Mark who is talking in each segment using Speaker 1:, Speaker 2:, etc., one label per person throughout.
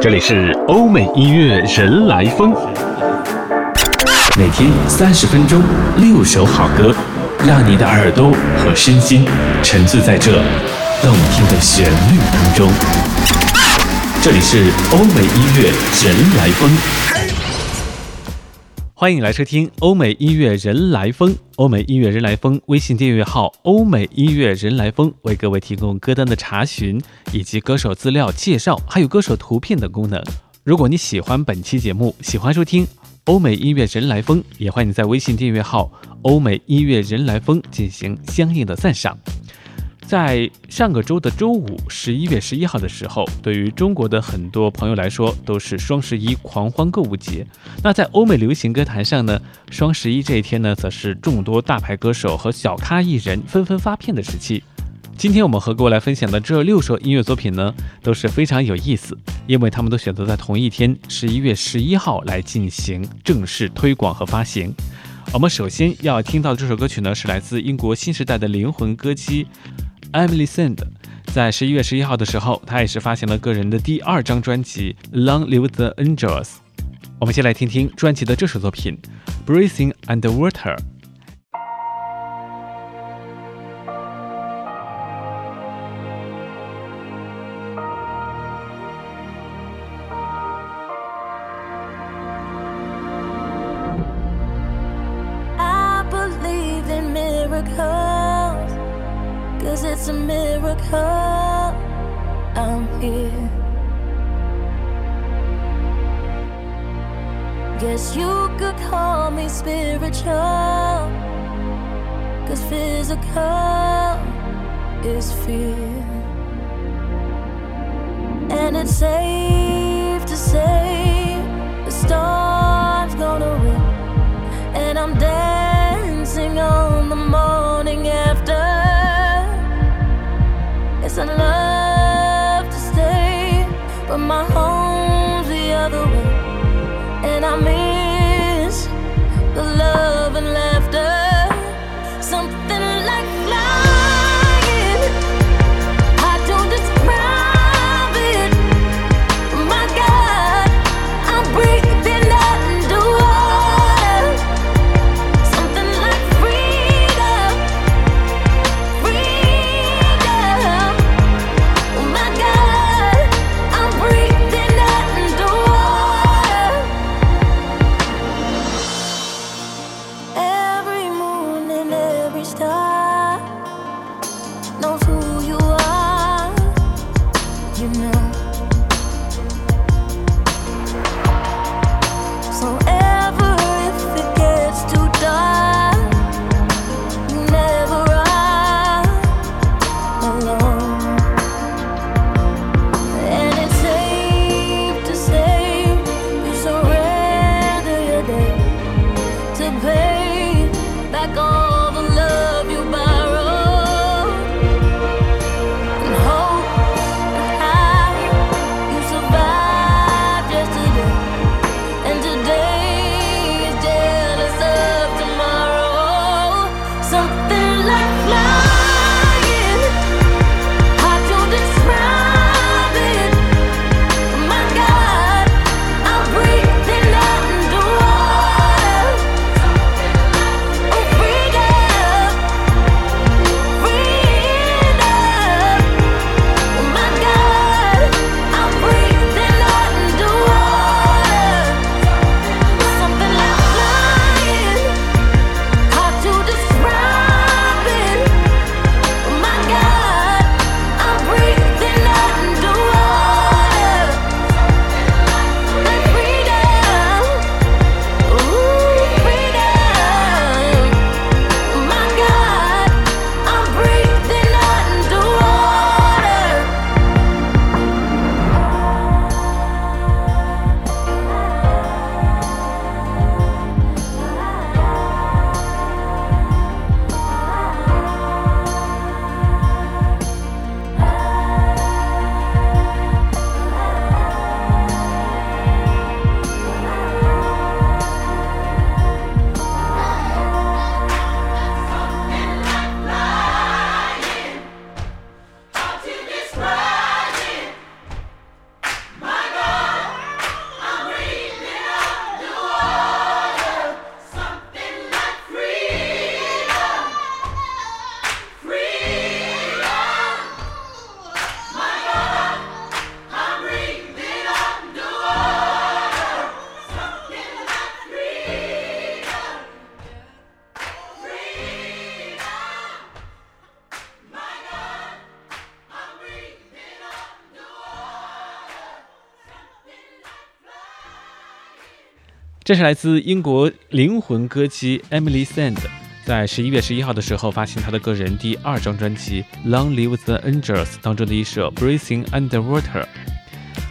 Speaker 1: 这里是欧美音乐人来疯，每天三十分钟，六首好歌，让你的耳朵和身心沉醉在这动听的旋律当中。这里是欧美音乐人来疯，欢迎来收听欧美音乐人来疯。欧美音乐人来疯微信订阅号“欧美音乐人来疯”为各位提供歌单的查询以及歌手资料介绍，还有歌手图片等功能。如果你喜欢本期节目，喜欢收听欧美音乐人来疯，也欢迎在微信订阅号“欧美音乐人来疯”进行相应的赞赏。在上个周的周五，十一月十一号的时候，对于中国的很多朋友来说，都是双十一狂欢购物节。那在欧美流行歌坛上呢，双十一这一天呢，则是众多大牌歌手和小咖艺人纷纷发片的时期。今天我们和各位来分享的这六首音乐作品呢，都是非常有意思，因为他们都选择在同一天，十一月十一号来进行正式推广和发行。我们首先要听到这首歌曲呢，是来自英国新时代的灵魂歌姬。Emily Sand 在十一月十一号的时候，她也是发行了个人的第二张专辑《Long Live the Angels》。我们先来听听专辑的这首作品《Breathing Underwater》。
Speaker 2: I'm here. Guess you could call me spiritual, cause physical is fear. And it's safe to say the storm's gonna win, and I'm dancing I mean.
Speaker 1: 这是来自英国灵魂歌姬 Emily Sand，在十一月十一号的时候发行她的个人第二张专辑《Long Live the Angels》当中的一首《Breathing Underwater》。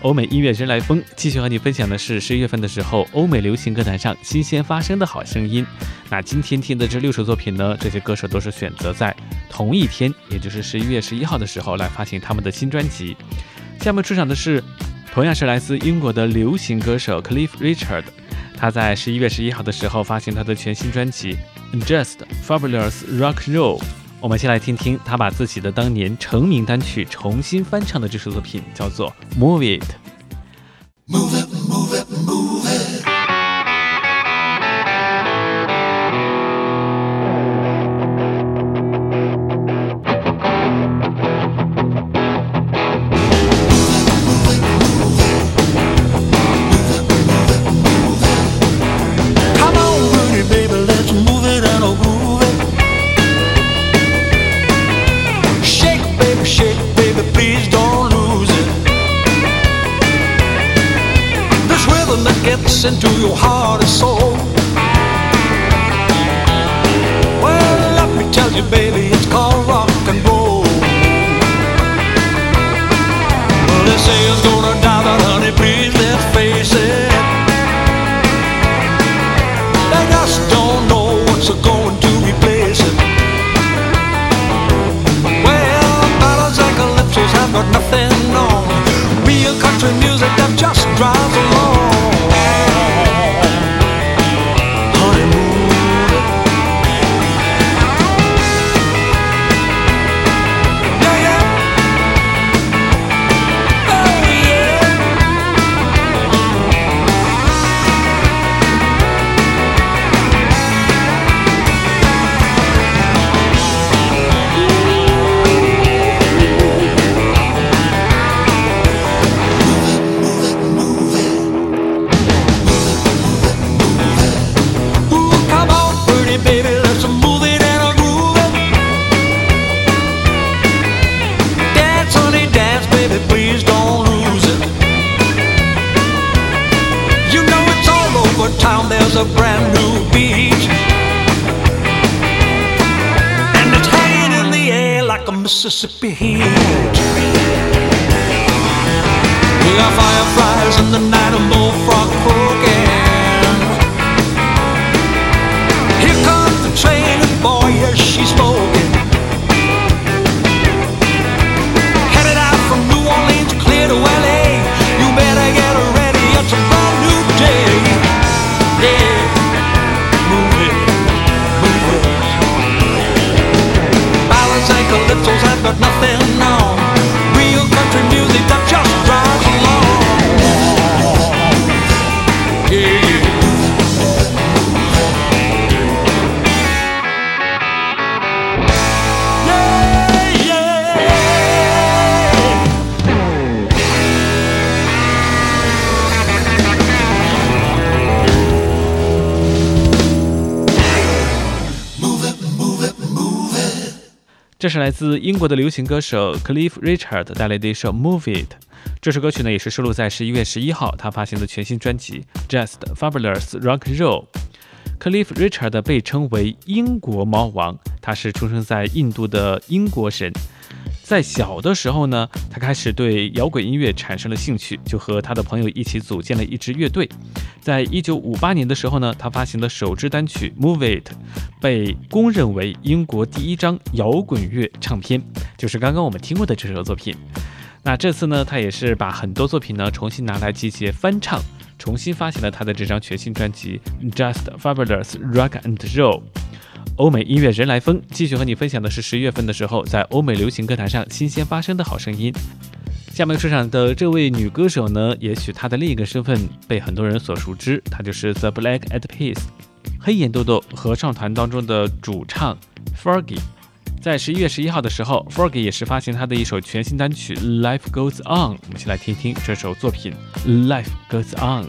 Speaker 1: 欧美音乐人来疯，继续和你分享的是十一月份的时候欧美流行歌坛上新鲜发生的好声音。那今天听的这六首作品呢，这些歌手都是选择在同一天，也就是十一月十一号的时候来发行他们的新专辑。下面出场的是同样是来自英国的流行歌手 Cliff Richard。他在十一月十一号的时候发行他的全新专辑《Just Fabulous Rock Roll》，我们先来听听他把自己的当年成名单曲重新翻唱的这首作品，叫做《Move It》。
Speaker 3: Gets into your heart and soul. Well, let me tell you, baby, Mississippi here.
Speaker 1: 是来自英国的流行歌手 Cliff Richard 带来的一首《Move It》。这首歌曲呢，也是收录在十一月十一号他发行的全新专辑《Just Fabulous Rock 'n' Roll》。Cliff Richard 被称为英国猫王，他是出生在印度的英国人。在小的时候呢，他开始对摇滚音乐产生了兴趣，就和他的朋友一起组建了一支乐队。在一九五八年的时候呢，他发行的首支单曲《Move It》被公认为英国第一张摇滚乐唱片，就是刚刚我们听过的这首作品。那这次呢，他也是把很多作品呢重新拿来集结翻唱，重新发行了他的这张全新专辑《Just Fabulous Rock and Roll》。欧美音乐人来疯，继续和你分享的是十月份的时候在欧美流行歌坛上新鲜发生的好声音。下面出场的这位女歌手呢，也许她的另一个身份被很多人所熟知，她就是 The Black Eyed Peas，黑眼豆豆合唱团当中的主唱 Fergie。在十一月十一号的时候，Fergie 也是发行他的一首全新单曲《Life Goes On》，我们先来听听这首作品《Life Goes On》。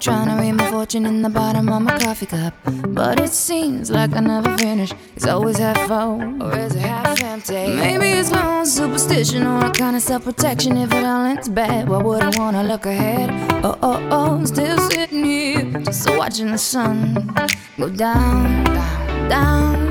Speaker 4: Trying to read my fortune in the bottom of my coffee cup. But it seems like I never finish. It's always half full, or is it half empty? Maybe it's my own superstition or a kind of self protection. If it all ends bad, why would I wanna look ahead? Oh, oh, oh, still sitting here, just watching the sun go down, down, down, down.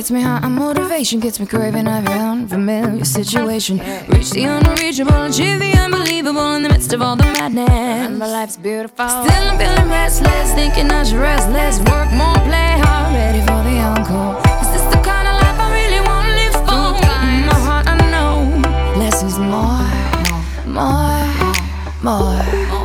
Speaker 4: Gets me high, and motivation gets me craving every unfamiliar situation. Reach the unreachable, achieve the unbelievable in the midst of all the madness. And my life's beautiful. Still I'm feeling restless, thinking I should rest less, work more, play hard, ready for the encore. Is this the kind of life I really wanna live for? In my heart I know less is more, more, more. More,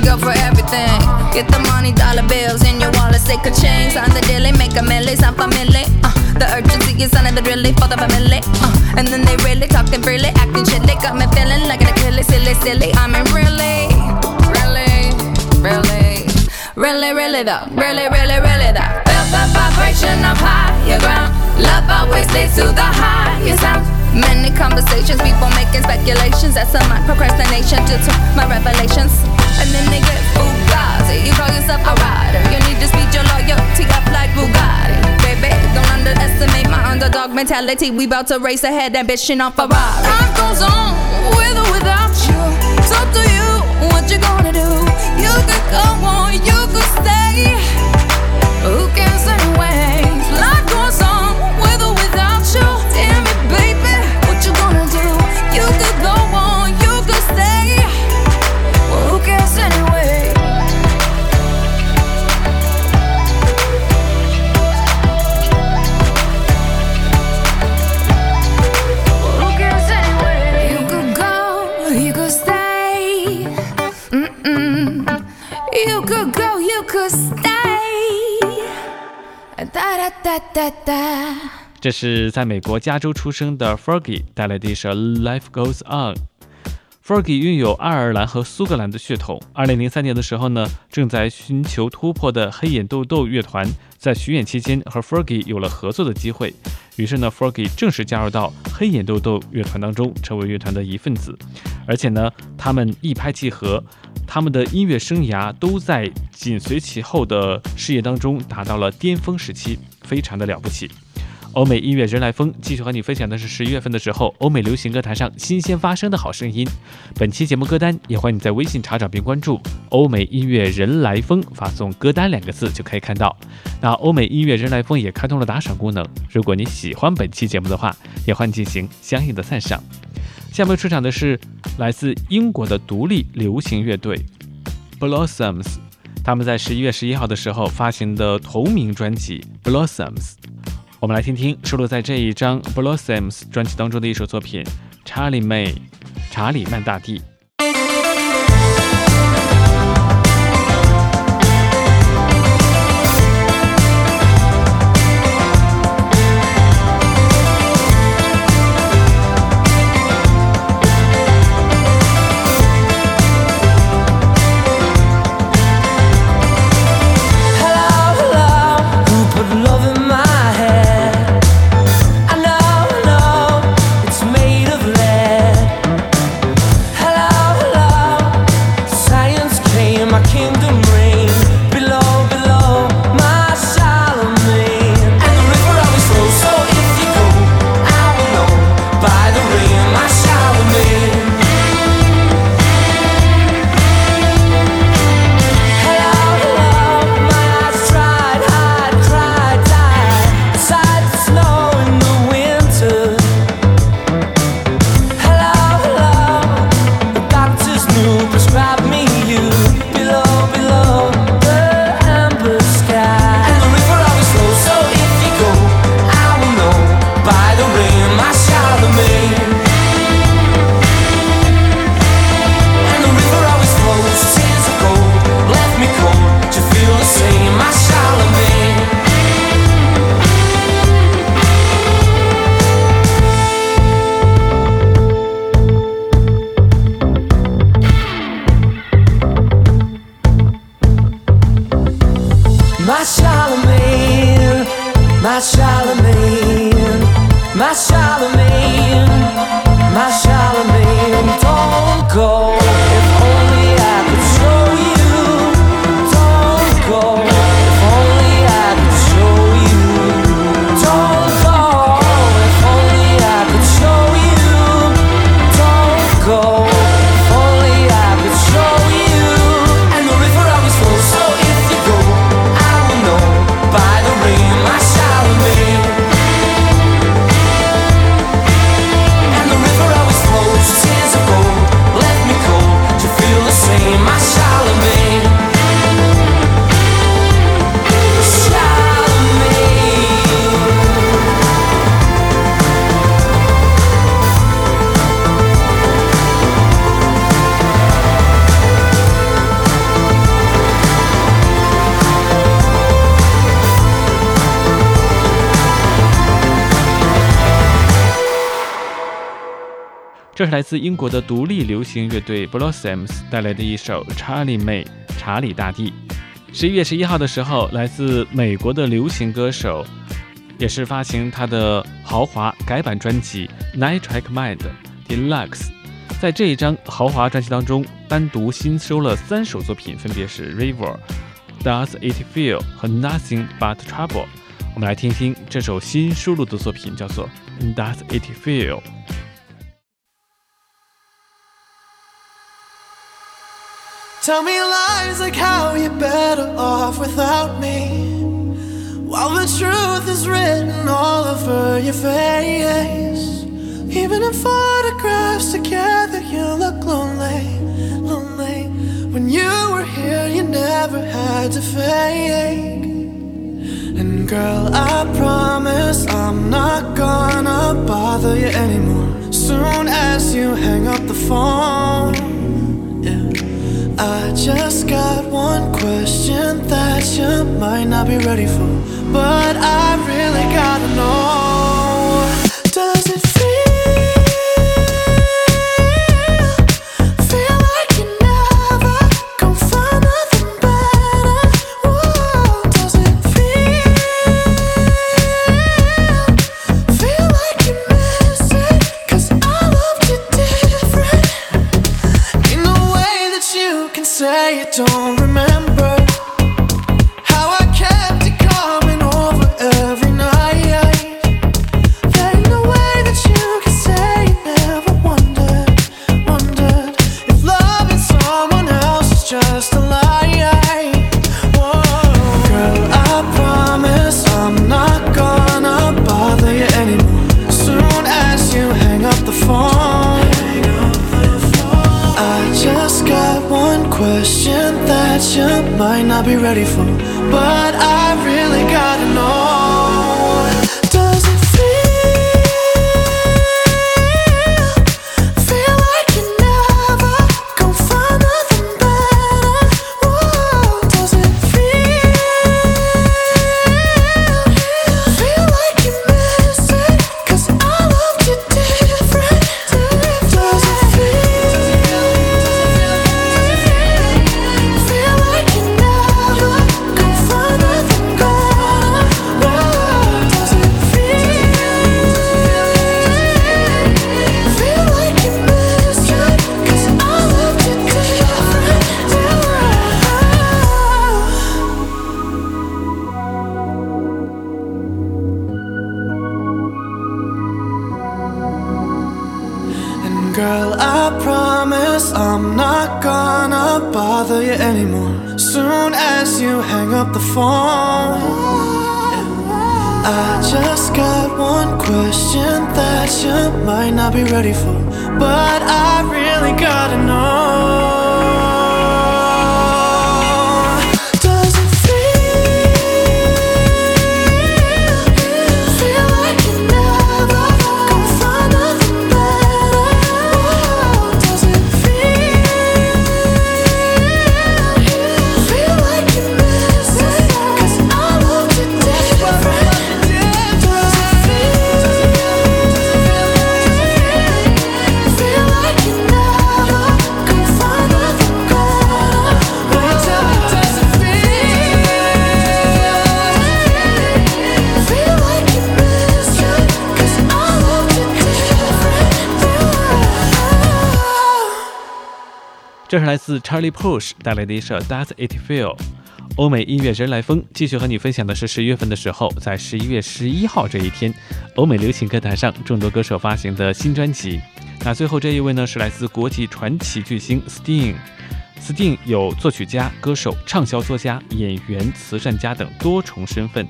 Speaker 4: go insane, go for everything. Get the money, dollar bills in your wallet, stick a chain. Sign the deal, make a milli, sound familiar. Uh, the urgency is under the really for the family. Uh, and then they really talking freely, acting. They got me feeling like an Achilles, silly, silly. I mean, really, really, really, really, really though, really, really, really though. Feel the vibration of higher ground. Love always leads to the highest sound. Many conversations, people making speculations. That's my procrastination due to my revelations. And then they get fugazi. You call yourself a rider. You need to speed your loyalty up like Bugatti. Baby, don't underestimate my underdog mentality. We bout to race ahead, ambition on Ferrari. Life goes on with or without you. It's up to you what you gonna do. You could go on, you could stay.
Speaker 1: 这是在美国加州出生的 Fergie 带来的一首《Life Goes On》。Fergie 拥有爱尔兰和苏格兰的血统。2003年的时候呢，正在寻求突破的黑眼豆豆乐团在巡演期间和 Fergie 有了合作的机会。于是呢，Fergie 正式加入到黑眼豆豆乐团当中，成为乐团的一份子。而且呢，他们一拍即合，他们的音乐生涯都在紧随其后的事业当中达到了巅峰时期，非常的了不起。欧美音乐人来疯继续和你分享的是十一月份的时候欧美流行歌坛上新鲜发生的好声音。本期节目歌单也欢迎你在微信查找并关注“欧美音乐人来疯”，发送“歌单”两个字就可以看到。那欧美音乐人来疯也开通了打赏功能，如果你喜欢本期节目的话，也欢迎进行相应的赞赏。下面出场的是来自英国的独立流行乐队 Blossoms，他们在十一月十一号的时候发行的同名专辑 Blossoms。我们来听听收录在这一张 Blossoms 专辑当中的一首作品《查理妹》，查理曼大帝。这是来自英国的独立流行乐队 Blossoms 带来的一首《查理妹》查理大帝。十一月十一号的时候，来自美国的流行歌手，也是发行他的豪华改版专辑《NITRACK Mind Deluxe》。在这一张豪华专辑当中，单独新收了三首作品，分别是《River》、《Does It Feel》和《Nothing But Trouble》。我们来听听这首新收录的作品，叫做《Does It Feel》。
Speaker 5: Tell me lies like how you're better off without me. While the truth is written all over your face. Even in photographs together, you look lonely, lonely. When you were here, you never had to fake. And girl, I promise I'm not gonna bother you anymore. Soon as you hang up the phone, just got one question that you might not be ready for, but I really gotta know. Don't remember
Speaker 1: 这是来自 Charlie Puth 带来的一首 Does It Feel。欧美音乐人来疯，继续和你分享的是十月份的时候，在十一月十一号这一天，欧美流行歌坛上众多歌手发行的新专辑。那最后这一位呢，是来自国际传奇巨星 Sting。Sting 有作曲家、歌手、畅销作家、演员、慈善家等多重身份。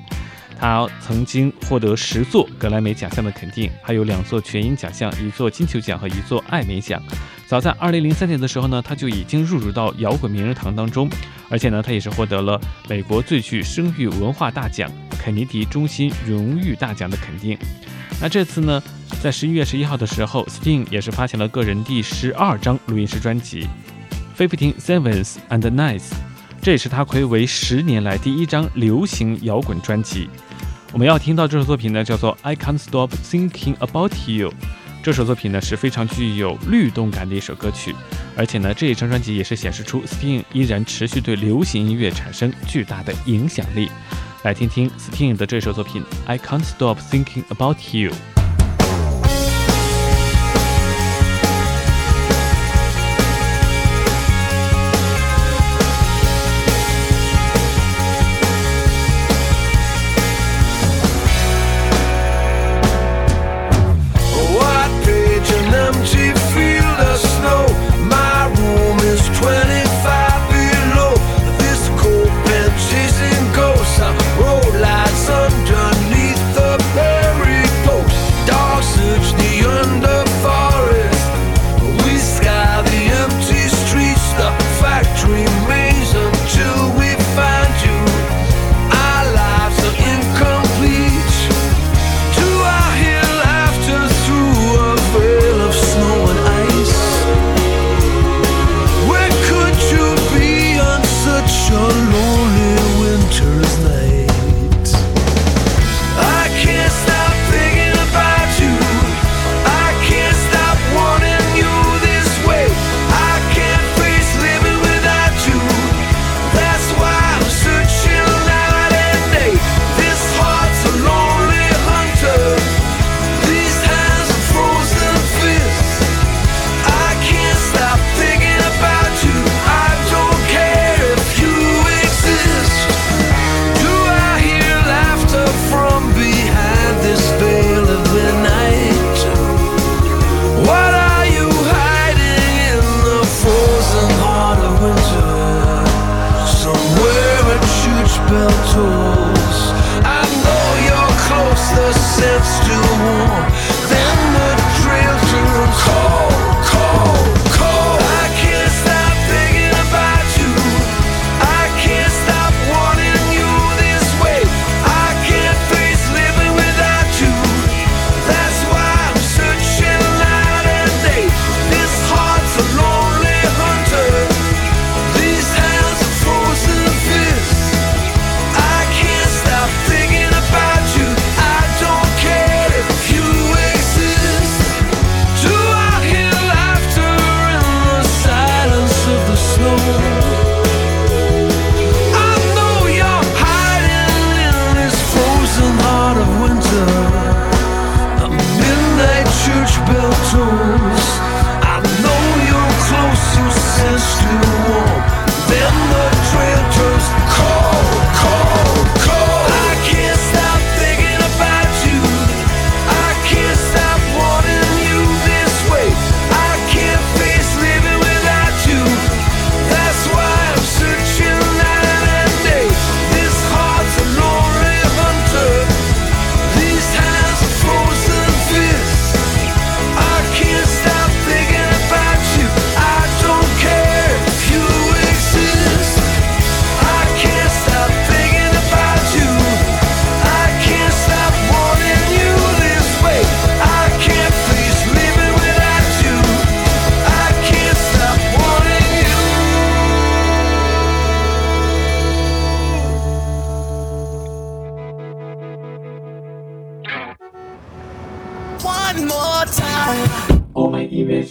Speaker 1: 他曾经获得十座格莱美奖项的肯定，还有两座全英奖项、一座金球奖和一座艾美奖。早在二零零三年的时候呢，他就已经入驻到摇滚名人堂当中，而且呢，他也是获得了美国最具声誉文化大奖肯尼迪中心荣誉大奖的肯定。那这次呢，在十一月十一号的时候，Sting 也是发行了个人第十二张录音室专辑《Fifteen Sevens and Nights》，这也是他暌违十年来第一张流行摇滚专辑。我们要听到这首作品呢，叫做《I Can't Stop Thinking About You》。这首作品呢是非常具有律动感的一首歌曲，而且呢这一张专辑也是显示出 Sting 依然持续对流行音乐产生巨大的影响力。来听听 Sting 的这首作品《I Can't Stop Thinking About You》。
Speaker 6: 欧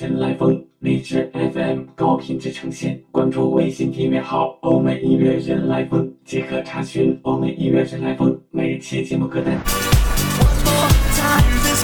Speaker 6: 美音乐人来疯，荔枝 FM 高品质呈现。关注微信订阅号“欧美音乐人来疯”，即可查询欧美音乐人来疯每期节目歌单。
Speaker 5: One more time, this